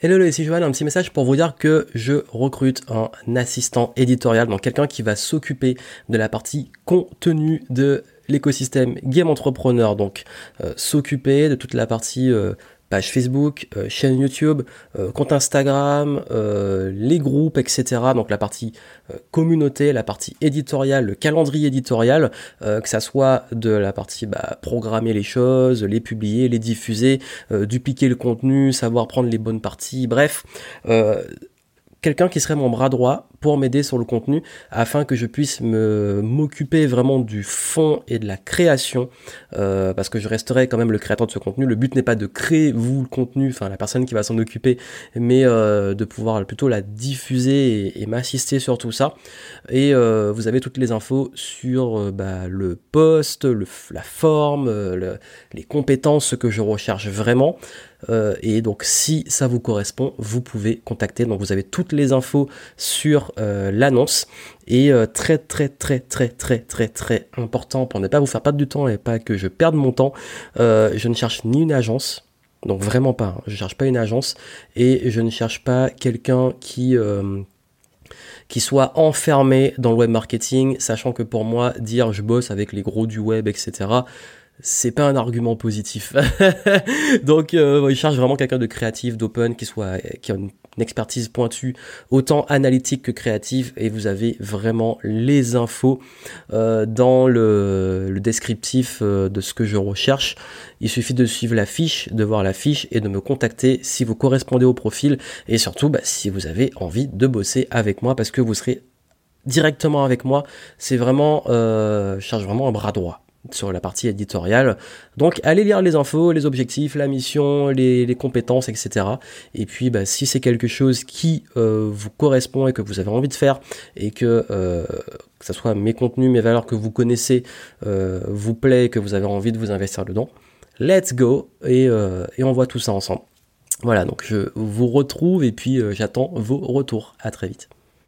Hello, ici Johan, un petit message pour vous dire que je recrute un assistant éditorial, donc quelqu'un qui va s'occuper de la partie contenu de l'écosystème Game Entrepreneur, donc euh, s'occuper de toute la partie euh, page Facebook, euh, chaîne YouTube, euh, compte Instagram, euh, les groupes, etc. Donc la partie communauté, la partie éditoriale, le calendrier éditorial, que ça soit de la partie bah, programmer les choses, les publier, les diffuser, dupliquer le contenu, savoir prendre les bonnes parties, bref quelqu'un qui serait mon bras droit pour m'aider sur le contenu afin que je puisse me m'occuper vraiment du fond et de la création euh, parce que je resterai quand même le créateur de ce contenu. Le but n'est pas de créer vous le contenu enfin la personne qui va s'en occuper mais euh, de pouvoir plutôt la diffuser et, m'assister sur tout ça. Et euh, vous avez toutes les infos sur bah, le poste le, la forme les compétences ce que je recherche vraiment et donc si ça vous correspond vous pouvez contacter donc vous avez toutes les infos sur euh, l'annonce. Et euh, très très très très très très très important pour ne pas vous faire perdre du temps et pas que je perde mon temps, euh, je ne cherche ni une agence, donc vraiment pas, hein. je cherche pas une agence et je ne cherche pas quelqu'un qui qui soit enfermé dans le web marketing, sachant que pour moi, dire je bosse avec les gros du web, etc., c'est pas un argument positif. Donc, euh, il cherche vraiment quelqu'un de créatif, d'open, qui soit, qui a une, expertise pointue, autant analytique que créative, et vous avez vraiment les infos euh, dans le, descriptif euh, de ce que je recherche. Il suffit de suivre la fiche, de voir la fiche et de me contacter si vous correspondez au profil, et surtout bah, si vous avez envie de bosser avec moi, parce que vous serez directement avec moi. C'est vraiment, euh, je cherche vraiment un bras droit sur la partie éditoriale. Donc allez lire les infos, les objectifs, la mission, les, compétences, etc. Et puis bah, si c'est quelque chose qui euh, vous correspond et que vous avez envie de faire et que euh, ce soit mes contenus, mes valeurs que vous connaissez, euh, vous plaît, que vous avez envie de vous investir dedans, let's go et, et on voit tout ça ensemble. Voilà, donc je vous retrouve et puis j'attends vos retours. À très vite.